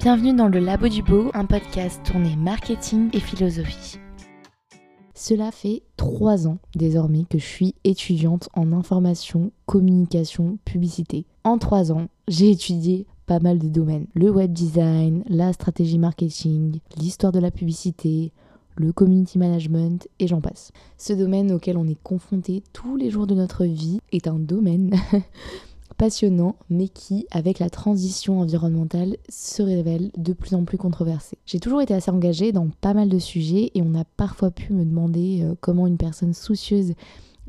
Bienvenue dans le Labo du Beau, un podcast tourné marketing et philosophie. Cela fait trois ans désormais que je suis étudiante en information, communication, publicité. En trois ans, j'ai étudié pas mal de domaines. Le web design, la stratégie marketing, l'histoire de la publicité, le community management et j'en passe. Ce domaine auquel on est confronté tous les jours de notre vie est un domaine passionnant, mais qui, avec la transition environnementale, se révèle de plus en plus controversé. J'ai toujours été assez engagée dans pas mal de sujets et on a parfois pu me demander euh, comment une personne soucieuse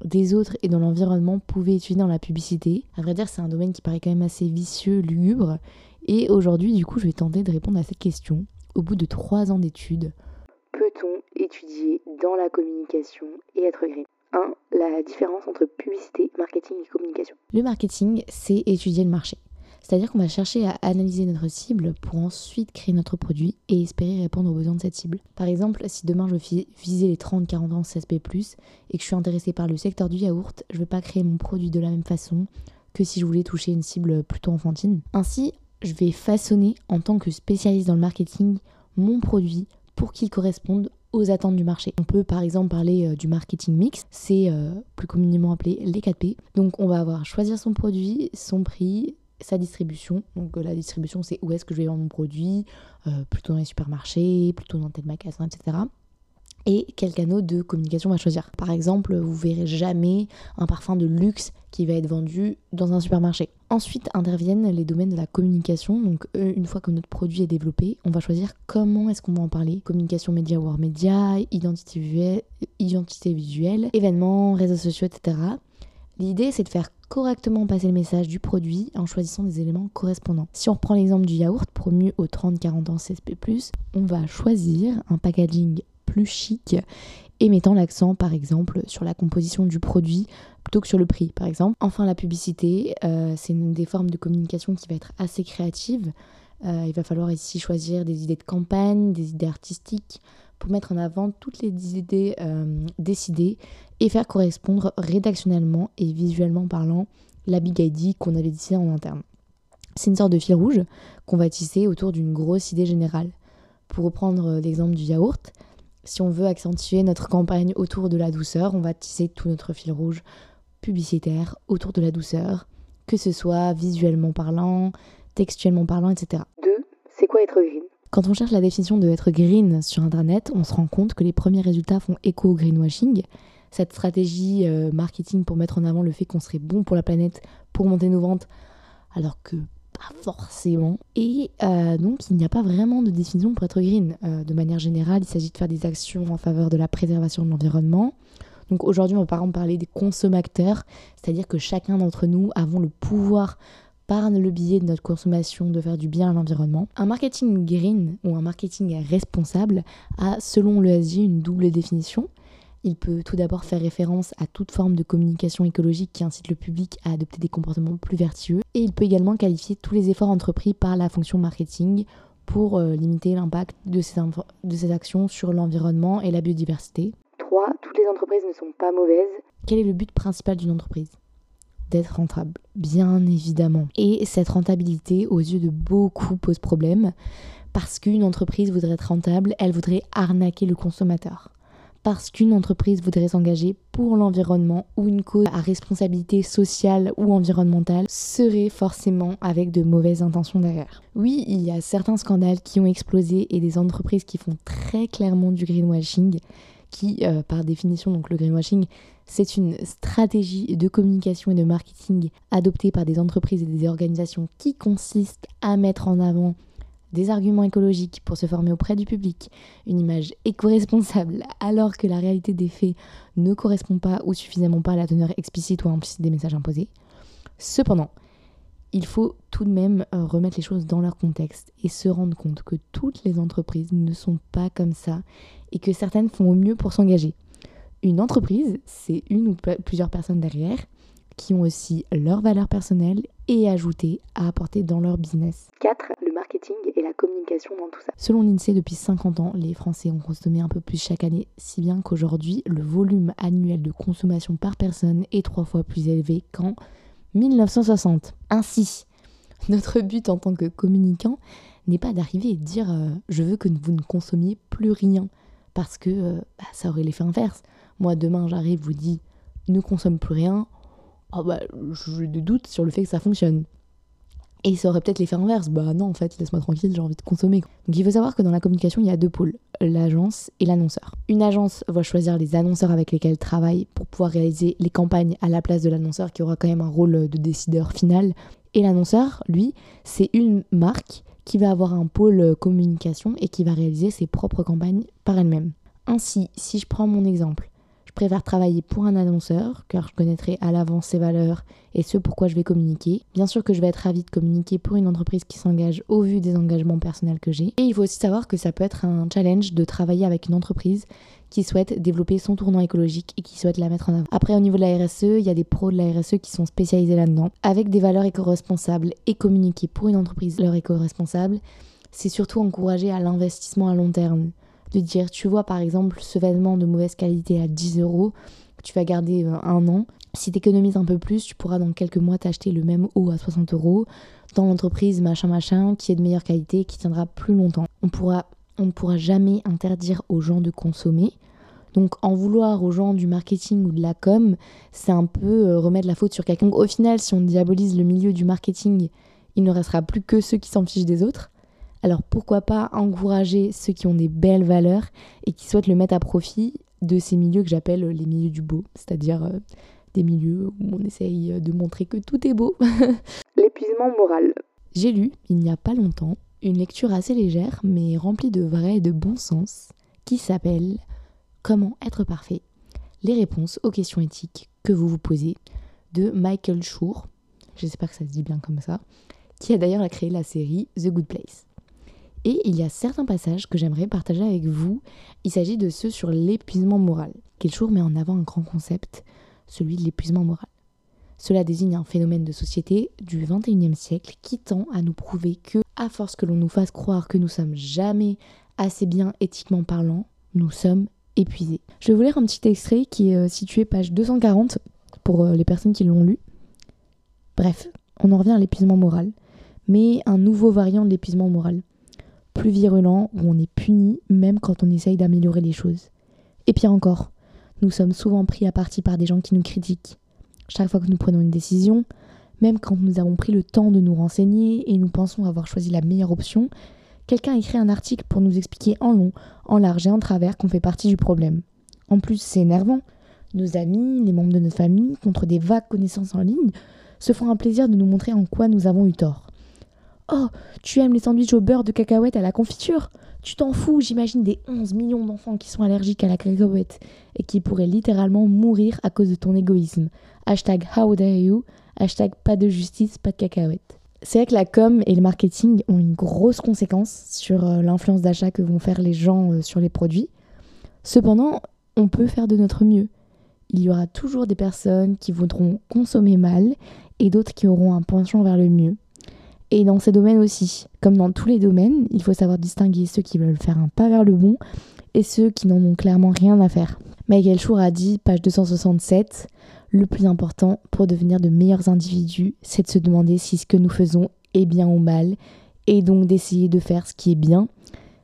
des autres et dans l'environnement pouvait étudier dans la publicité. À vrai dire, c'est un domaine qui paraît quand même assez vicieux, lugubre. Et aujourd'hui, du coup, je vais tenter de répondre à cette question. Au bout de trois ans d'études, peut-on étudier dans la communication et être green 1. La différence entre publicité, marketing et communication. Le marketing, c'est étudier le marché. C'est-à-dire qu'on va chercher à analyser notre cible pour ensuite créer notre produit et espérer répondre aux besoins de cette cible. Par exemple, si demain je veux viser les 30-40 ans CSP+, et que je suis intéressée par le secteur du yaourt, je ne vais pas créer mon produit de la même façon que si je voulais toucher une cible plutôt enfantine. Ainsi, je vais façonner en tant que spécialiste dans le marketing mon produit pour qu'il corresponde aux attentes du marché. On peut par exemple parler euh, du marketing mix, c'est euh, plus communément appelé les 4P. Donc on va avoir choisir son produit, son prix, sa distribution. Donc euh, la distribution c'est où est-ce que je vais vendre mon produit, plutôt dans les supermarchés, plutôt dans tel magasin, etc et quel canal de communication on va choisir. Par exemple, vous verrez jamais un parfum de luxe qui va être vendu dans un supermarché. Ensuite interviennent les domaines de la communication. Donc euh, une fois que notre produit est développé, on va choisir comment est-ce qu'on va en parler. Communication média hors média, identité visuelle, identité visuelle, événements, réseaux sociaux, etc. L'idée c'est de faire correctement passer le message du produit en choisissant des éléments correspondants. Si on reprend l'exemple du yaourt promu aux 30-40 ans CSP+, on va choisir un packaging plus chic et mettant l'accent par exemple sur la composition du produit plutôt que sur le prix par exemple. Enfin la publicité, euh, c'est une des formes de communication qui va être assez créative. Euh, il va falloir ici choisir des idées de campagne, des idées artistiques pour mettre en avant toutes les idées euh, décidées et faire correspondre rédactionnellement et visuellement parlant la big idea qu'on avait décidé en interne. C'est une sorte de fil rouge qu'on va tisser autour d'une grosse idée générale. Pour reprendre l'exemple du yaourt, si on veut accentuer notre campagne autour de la douceur, on va tisser tout notre fil rouge publicitaire autour de la douceur, que ce soit visuellement parlant, textuellement parlant, etc. 2. C'est quoi être green? Quand on cherche la définition de être green sur Internet, on se rend compte que les premiers résultats font écho au greenwashing, cette stratégie euh, marketing pour mettre en avant le fait qu'on serait bon pour la planète, pour monter nos ventes, alors que forcément. Et euh, donc, il n'y a pas vraiment de définition pour être green. Euh, de manière générale, il s'agit de faire des actions en faveur de la préservation de l'environnement. Donc aujourd'hui, on va par exemple parler des consommateurs, c'est-à-dire que chacun d'entre nous avons le pouvoir par le biais de notre consommation de faire du bien à l'environnement. Un marketing green ou un marketing responsable a, selon l'ESG, une double définition. Il peut tout d'abord faire référence à toute forme de communication écologique qui incite le public à adopter des comportements plus vertueux. Et il peut également qualifier tous les efforts entrepris par la fonction marketing pour euh, limiter l'impact de ces, de ces actions sur l'environnement et la biodiversité. 3. Toutes les entreprises ne sont pas mauvaises. Quel est le but principal d'une entreprise? D'être rentable, bien évidemment. Et cette rentabilité, aux yeux de beaucoup, pose problème parce qu'une entreprise voudrait être rentable, elle voudrait arnaquer le consommateur parce qu'une entreprise voudrait s'engager pour l'environnement ou une cause à responsabilité sociale ou environnementale serait forcément avec de mauvaises intentions derrière. Oui, il y a certains scandales qui ont explosé et des entreprises qui font très clairement du greenwashing, qui euh, par définition, donc le greenwashing, c'est une stratégie de communication et de marketing adoptée par des entreprises et des organisations qui consiste à mettre en avant des arguments écologiques pour se former auprès du public, une image éco-responsable alors que la réalité des faits ne correspond pas ou suffisamment pas à la teneur explicite ou implicite des messages imposés. Cependant, il faut tout de même euh, remettre les choses dans leur contexte et se rendre compte que toutes les entreprises ne sont pas comme ça et que certaines font au mieux pour s'engager. Une entreprise, c'est une ou plusieurs personnes derrière qui ont aussi leurs valeurs personnelles et ajoutées à apporter dans leur business. 4 et la communication dans tout ça. Selon l'INSEE, depuis 50 ans, les Français ont consommé un peu plus chaque année, si bien qu'aujourd'hui, le volume annuel de consommation par personne est trois fois plus élevé qu'en 1960. Ainsi, notre but en tant que communicant, n'est pas d'arriver et de dire euh, je veux que vous ne consommiez plus rien parce que euh, bah, ça aurait l'effet inverse. Moi demain j'arrive, vous dis ne consomme plus rien, oh, bah, j'ai des doutes sur le fait que ça fonctionne. Et ça aurait peut-être l'effet inverse. Bah non, en fait, laisse-moi tranquille, j'ai envie de consommer. Donc il faut savoir que dans la communication, il y a deux pôles, l'agence et l'annonceur. Une agence va choisir les annonceurs avec lesquels elle travaille pour pouvoir réaliser les campagnes à la place de l'annonceur qui aura quand même un rôle de décideur final. Et l'annonceur, lui, c'est une marque qui va avoir un pôle communication et qui va réaliser ses propres campagnes par elle-même. Ainsi, si je prends mon exemple, je préfère travailler pour un annonceur, car je connaîtrai à l'avance ses valeurs et ce pourquoi je vais communiquer. Bien sûr que je vais être ravie de communiquer pour une entreprise qui s'engage au vu des engagements personnels que j'ai. Et il faut aussi savoir que ça peut être un challenge de travailler avec une entreprise qui souhaite développer son tournant écologique et qui souhaite la mettre en avant. Après, au niveau de la RSE, il y a des pros de la RSE qui sont spécialisés là-dedans, avec des valeurs éco-responsables et communiquer pour une entreprise leur éco-responsable. C'est surtout encourager à l'investissement à long terme de dire, tu vois, par exemple, ce vêtement de mauvaise qualité à 10 euros, tu vas garder euh, un an. Si tu économises un peu plus, tu pourras dans quelques mois t'acheter le même haut à 60 euros dans l'entreprise machin machin qui est de meilleure qualité, qui tiendra plus longtemps. On pourra, on ne pourra jamais interdire aux gens de consommer. Donc en vouloir aux gens du marketing ou de la com, c'est un peu euh, remettre la faute sur quelqu'un. au final, si on diabolise le milieu du marketing, il ne restera plus que ceux qui s'en fichent des autres. Alors pourquoi pas encourager ceux qui ont des belles valeurs et qui souhaitent le mettre à profit de ces milieux que j'appelle les milieux du beau, c'est-à-dire euh, des milieux où on essaye de montrer que tout est beau. L'épuisement moral. J'ai lu, il n'y a pas longtemps, une lecture assez légère mais remplie de vrai et de bon sens qui s'appelle Comment être parfait? Les réponses aux questions éthiques que vous vous posez de Michael Schur, j'espère que ça se dit bien comme ça, qui a d'ailleurs créé la série The Good Place. Et il y a certains passages que j'aimerais partager avec vous. Il s'agit de ceux sur l'épuisement moral. Kelchour met en avant un grand concept, celui de l'épuisement moral. Cela désigne un phénomène de société du XXIe siècle qui tend à nous prouver que, à force que l'on nous fasse croire que nous sommes jamais assez bien éthiquement parlant, nous sommes épuisés. Je vais vous lire un petit extrait qui est euh, situé page 240 pour euh, les personnes qui l'ont lu. Bref, on en revient à l'épuisement moral, mais un nouveau variant de l'épuisement moral plus virulent, où on est puni même quand on essaye d'améliorer les choses. Et pire encore, nous sommes souvent pris à partie par des gens qui nous critiquent. Chaque fois que nous prenons une décision, même quand nous avons pris le temps de nous renseigner et nous pensons avoir choisi la meilleure option, quelqu'un écrit un article pour nous expliquer en long, en large et en travers qu'on fait partie du problème. En plus, c'est énervant. Nos amis, les membres de notre famille, contre des vagues connaissances en ligne, se font un plaisir de nous montrer en quoi nous avons eu tort. Oh, tu aimes les sandwichs au beurre de cacahuète à la confiture? Tu t'en fous, j'imagine des 11 millions d'enfants qui sont allergiques à la cacahuète et qui pourraient littéralement mourir à cause de ton égoïsme. Hashtag how hashtag pas de justice, pas de cacahuète. C'est vrai que la com et le marketing ont une grosse conséquence sur euh, l'influence d'achat que vont faire les gens euh, sur les produits. Cependant, on peut faire de notre mieux. Il y aura toujours des personnes qui voudront consommer mal et d'autres qui auront un penchant vers le mieux. Et dans ces domaines aussi, comme dans tous les domaines, il faut savoir distinguer ceux qui veulent faire un pas vers le bon et ceux qui n'en ont clairement rien à faire. Michael Schur a dit, page 267, le plus important pour devenir de meilleurs individus, c'est de se demander si ce que nous faisons est bien ou mal, et donc d'essayer de faire ce qui est bien.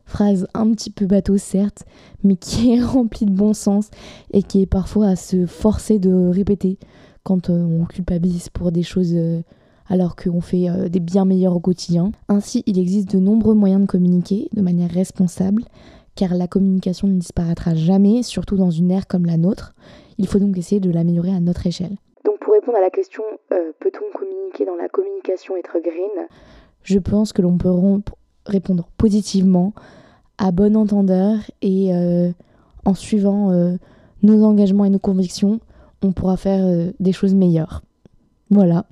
Phrase un petit peu bateau certes, mais qui est remplie de bon sens et qui est parfois à se forcer de répéter quand euh, on culpabilise pour des choses euh, alors qu'on fait euh, des bien meilleurs au quotidien. Ainsi, il existe de nombreux moyens de communiquer de manière responsable, car la communication ne disparaîtra jamais, surtout dans une ère comme la nôtre. Il faut donc essayer de l'améliorer à notre échelle. Donc pour répondre à la question, euh, peut-on communiquer dans la communication être green? Je pense que l'on peut répondre positivement, à bon entendeur, et euh, en suivant nos engagements et nos convictions, on pourra faire des choses meilleures. Voilà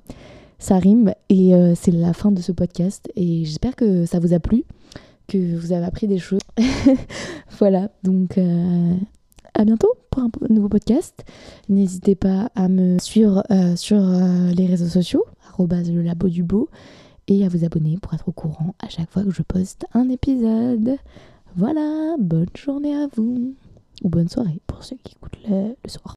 ça rime et euh, c'est la fin de ce podcast et j'espère que ça vous a plu, que vous avez appris des choses. voilà, donc euh, à bientôt pour un nouveau podcast. N'hésitez pas à me suivre euh, sur les réseaux sociaux, le labo du beau, et à vous abonner pour être au courant à chaque fois que je poste un épisode. Voilà, bonne journée à vous, ou bonne soirée pour ceux qui écoutent le soir.